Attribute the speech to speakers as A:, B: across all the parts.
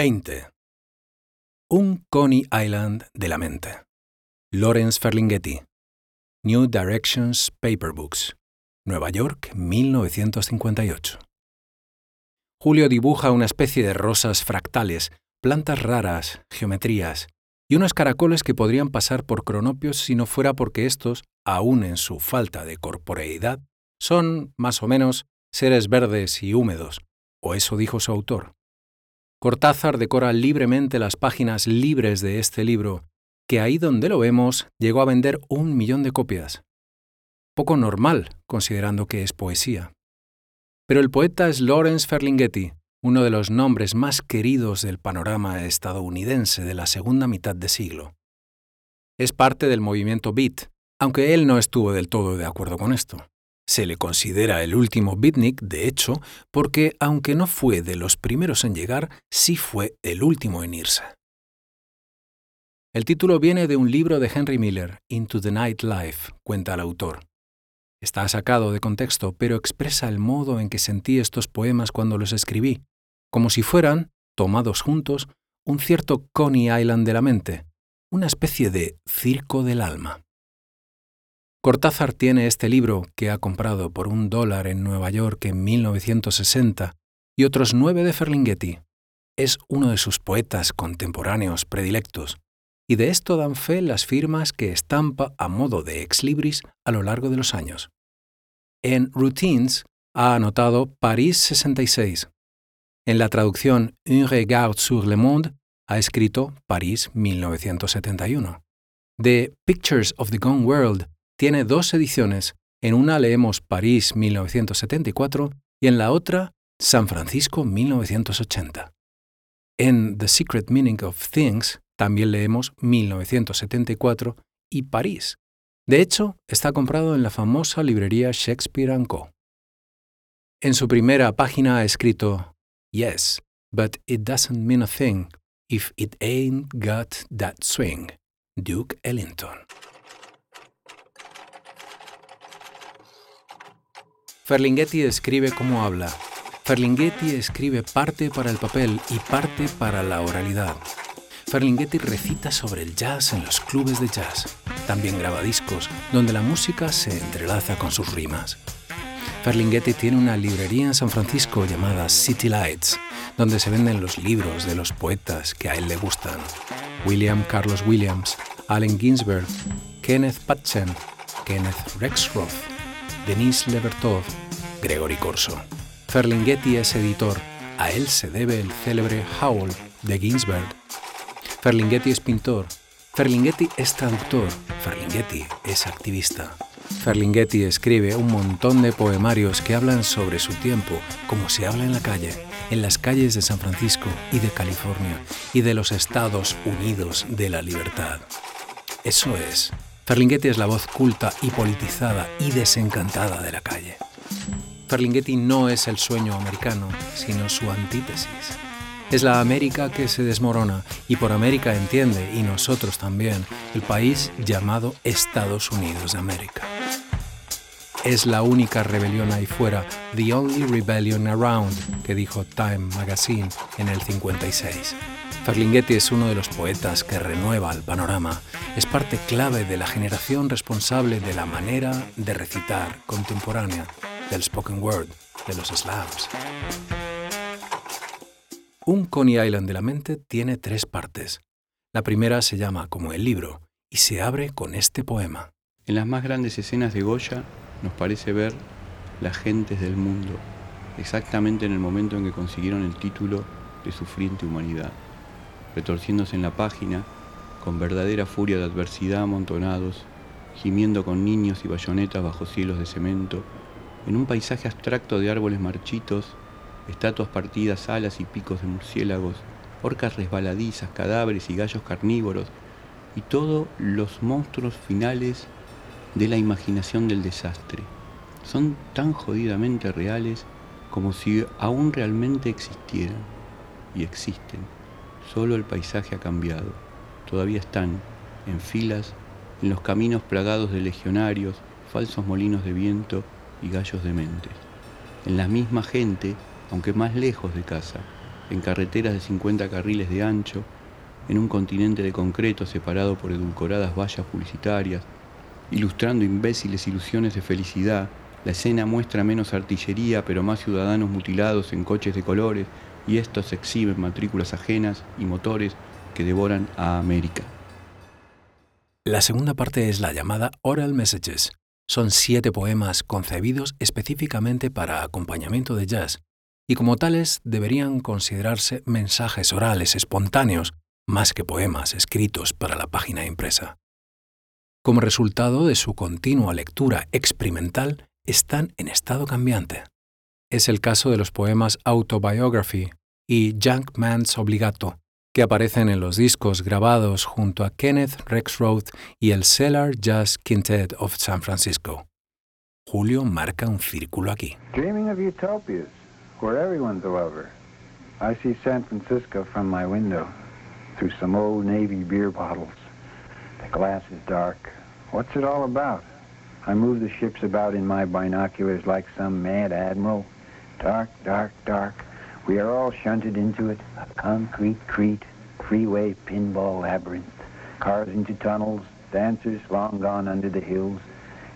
A: XX. Un Coney Island de la mente. Lawrence Ferlinghetti. New Directions Paper Books. Nueva York, 1958. Julio dibuja una especie de rosas fractales, plantas raras, geometrías y unos caracoles que podrían pasar por cronopios si no fuera porque estos, aun en su falta de corporeidad, son, más o menos, seres verdes y húmedos, o eso dijo su autor. Cortázar decora libremente las páginas libres de este libro, que ahí donde lo vemos llegó a vender un millón de copias. Poco normal, considerando que es poesía. Pero el poeta es Lawrence Ferlinghetti, uno de los nombres más queridos del panorama estadounidense de la segunda mitad de siglo. Es parte del movimiento beat, aunque él no estuvo del todo de acuerdo con esto. Se le considera el último beatnik, de hecho, porque aunque no fue de los primeros en llegar, sí fue el último en irse. El título viene de un libro de Henry Miller, Into the Night Life, cuenta el autor. Está sacado de contexto, pero expresa el modo en que sentí estos poemas cuando los escribí, como si fueran, tomados juntos, un cierto Coney Island de la mente, una especie de circo del alma. Cortázar tiene este libro que ha comprado por un dólar en Nueva York en 1960 y otros nueve de Ferlinghetti. Es uno de sus poetas contemporáneos predilectos, y de esto dan fe las firmas que estampa a modo de ex libris a lo largo de los años. En Routines ha anotado París 66. En la traducción Un regard sur le monde ha escrito París 1971. De Pictures of the Gone World tiene dos ediciones. En una leemos París 1974 y en la otra San Francisco 1980. En The Secret Meaning of Things también leemos 1974 y París. De hecho, está comprado en la famosa librería Shakespeare ⁇ Co. En su primera página ha escrito, Yes, but it doesn't mean a thing if it ain't got that swing. Duke Ellington. Ferlinghetti escribe como habla. Ferlinghetti escribe parte para el papel y parte para la oralidad. Ferlinghetti recita sobre el jazz en los clubes de jazz. También graba discos donde la música se entrelaza con sus rimas. Ferlinghetti tiene una librería en San Francisco llamada City Lights, donde se venden los libros de los poetas que a él le gustan. William Carlos Williams, Allen Ginsberg, Kenneth Patchen, Kenneth Rexroth, Denise Levertov, Gregory Corso. Ferlinghetti es editor, a él se debe el célebre Howl de Ginsberg. Ferlinghetti es pintor, Ferlinghetti es traductor, Ferlinghetti es activista. Ferlinghetti escribe un montón de poemarios que hablan sobre su tiempo, como se habla en la calle, en las calles de San Francisco y de California y de los Estados Unidos de la libertad. Eso es, Ferlinghetti es la voz culta y politizada y desencantada de la calle. Ferlinghetti no es el sueño americano, sino su antítesis. Es la América que se desmorona y por América entiende, y nosotros también, el país llamado Estados Unidos de América. Es la única rebelión ahí fuera, the only rebellion around, que dijo Time Magazine en el 56. Ferlinghetti es uno de los poetas que renueva el panorama. Es parte clave de la generación responsable de la manera de recitar contemporánea, del spoken word, de los slams. Un Coney Island de la mente tiene tres partes. La primera se llama como el libro y se abre con este poema.
B: En las más grandes escenas de Goya nos parece ver las gentes del mundo, exactamente en el momento en que consiguieron el título de sufriente humanidad, retorciéndose en la página, con verdadera furia de adversidad amontonados, gimiendo con niños y bayonetas bajo cielos de cemento, en un paisaje abstracto de árboles marchitos estatuas partidas, alas y picos de murciélagos, orcas resbaladizas, cadáveres y gallos carnívoros, y todos los monstruos finales de la imaginación del desastre. Son tan jodidamente reales como si aún realmente existieran. Y existen. Solo el paisaje ha cambiado. Todavía están, en filas, en los caminos plagados de legionarios, falsos molinos de viento y gallos dementes. En la misma gente, aunque más lejos de casa, en carreteras de 50 carriles de ancho, en un continente de concreto separado por edulcoradas vallas publicitarias, ilustrando imbéciles ilusiones de felicidad, la escena muestra menos artillería pero más ciudadanos mutilados en coches de colores y estos exhiben matrículas ajenas y motores que devoran a América.
A: La segunda parte es la llamada Oral Messages. Son siete poemas concebidos específicamente para acompañamiento de jazz, y como tales deberían considerarse mensajes orales espontáneos más que poemas escritos para la página impresa. Como resultado de su continua lectura experimental, están en estado cambiante. Es el caso de los poemas Autobiography y Man's Obligato, que aparecen en los discos grabados junto a Kenneth Rexroth y el Cellar Jazz Quintet of San Francisco. Julio marca un círculo aquí.
C: Dreaming of utopias, where everyone's a lover. I see San Francisco from my window, through some old Navy beer bottles. The glass is dark. What's it all about? I move the ships about in my binoculars like some mad admiral. Dark, dark, dark. We are all shunted into it. A concrete Crete, freeway pinball labyrinth. Cars into tunnels, dancers long gone under the hills.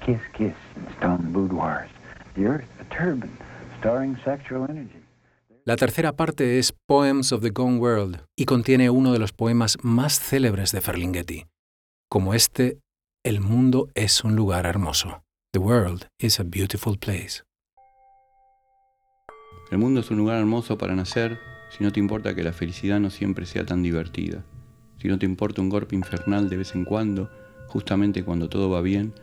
C: Kiss, kiss in stone boudoirs. The earth, a turban, starring sexual energy.
A: La tercera parte es Poems of the Gone World y contiene uno de los poemas más célebres de Ferlinghetti. Como este, El mundo es un lugar hermoso. The world is a beautiful place.
B: El mundo es un lugar hermoso para nacer si no te importa que la felicidad no siempre sea tan divertida. Si no te importa un golpe infernal de vez en cuando, justamente cuando todo va bien,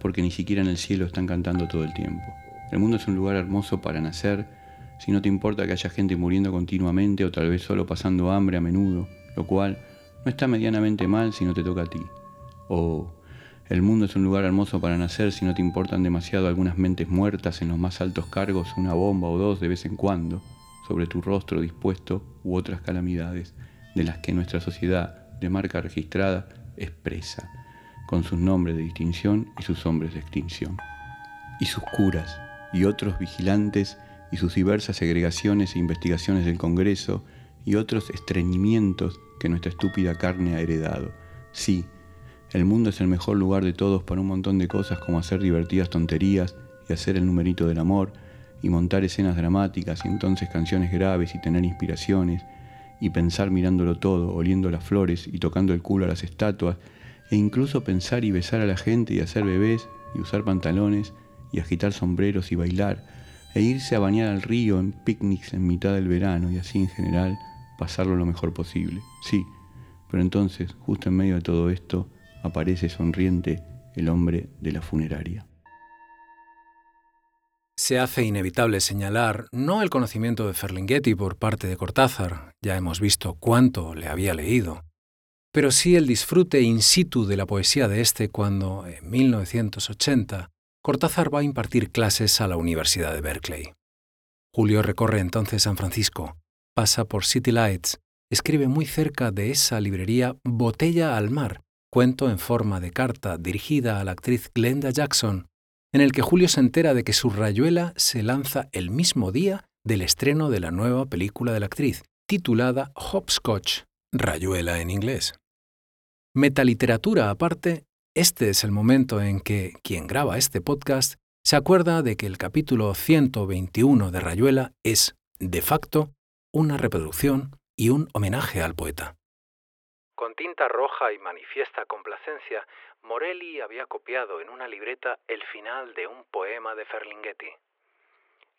B: porque ni siquiera en el cielo están cantando todo el tiempo. El mundo es un lugar hermoso para nacer si no te importa que haya gente muriendo continuamente o tal vez solo pasando hambre a menudo, lo cual no está medianamente mal si no te toca a ti. O el mundo es un lugar hermoso para nacer si no te importan demasiado algunas mentes muertas en los más altos cargos, una bomba o dos de vez en cuando, sobre tu rostro dispuesto u otras calamidades de las que nuestra sociedad de marca registrada expresa, con sus nombres de distinción y sus hombres de extinción. Y sus curas y otros vigilantes y sus diversas segregaciones e investigaciones del Congreso y otros estreñimientos que nuestra estúpida carne ha heredado. Sí, el mundo es el mejor lugar de todos para un montón de cosas como hacer divertidas tonterías y hacer el numerito del amor y montar escenas dramáticas y entonces canciones graves y tener inspiraciones y pensar mirándolo todo, oliendo las flores y tocando el culo a las estatuas e incluso pensar y besar a la gente y hacer bebés y usar pantalones y agitar sombreros y bailar e irse a bañar al río en picnics en mitad del verano y así en general pasarlo lo mejor posible. Sí, pero entonces, justo en medio de todo esto, aparece sonriente el hombre de la funeraria.
A: Se hace inevitable señalar no el conocimiento de Ferlinghetti por parte de Cortázar, ya hemos visto cuánto le había leído, pero sí el disfrute in situ de la poesía de este cuando, en 1980, Cortázar va a impartir clases a la Universidad de Berkeley. Julio recorre entonces San Francisco, pasa por City Lights, escribe muy cerca de esa librería Botella al Mar, cuento en forma de carta dirigida a la actriz Glenda Jackson, en el que Julio se entera de que su rayuela se lanza el mismo día del estreno de la nueva película de la actriz, titulada Hopscotch, rayuela en inglés. Metaliteratura aparte, este es el momento en que quien graba este podcast se acuerda de que el capítulo 121 de Rayuela es, de facto, una reproducción y un homenaje al poeta. Con tinta roja y manifiesta complacencia, Morelli había copiado en una libreta el final de un poema de Ferlinghetti.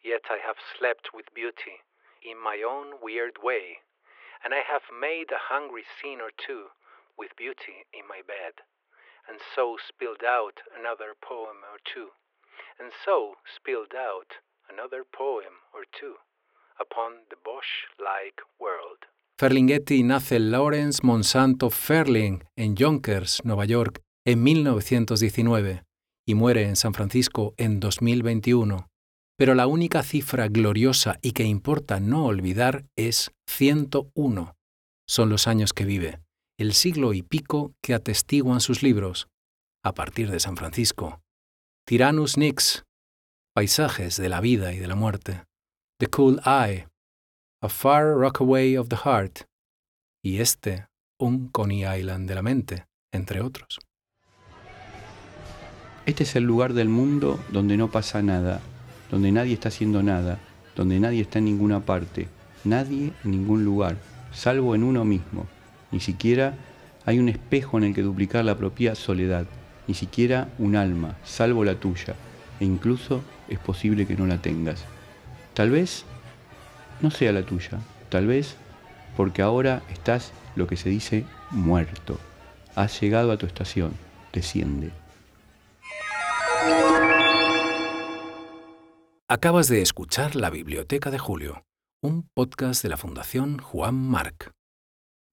A: Yet I have slept with beauty, in my own weird way, and I have made a hungry scene or two with beauty in my bed, and so spilled out another poem or two, and so spilled out another poem or two upon the Bosch like world. Ferlinghetti nace Lawrence Monsanto Ferling en Yonkers, Nueva York, en 1919 y muere en San Francisco en 2021. Pero la única cifra gloriosa y que importa no olvidar es 101. Son los años que vive, el siglo y pico que atestiguan sus libros, a partir de San Francisco. Tyrannus Nix, Paisajes de la vida y de la muerte. The Cool Eye, A Far Rockaway of the Heart, y este, Un Coney Island de la mente, entre otros.
B: Este es el lugar del mundo donde no pasa nada, donde nadie está haciendo nada, donde nadie está en ninguna parte, nadie en ningún lugar, salvo en uno mismo. Ni siquiera hay un espejo en el que duplicar la propia soledad, ni siquiera un alma, salvo la tuya, e incluso es posible que no la tengas. Tal vez no sea la tuya, tal vez porque ahora estás lo que se dice muerto. Has llegado a tu estación, desciende.
A: Acabas de escuchar La Biblioteca de Julio, un podcast de la Fundación Juan Marc.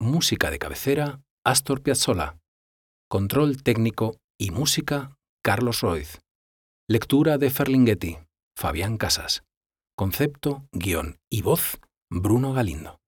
A: Música de cabecera, Astor Piazzolla. Control técnico y música, Carlos Roiz. Lectura de Ferlinghetti, Fabián Casas. Concepto, guion y voz, Bruno Galindo.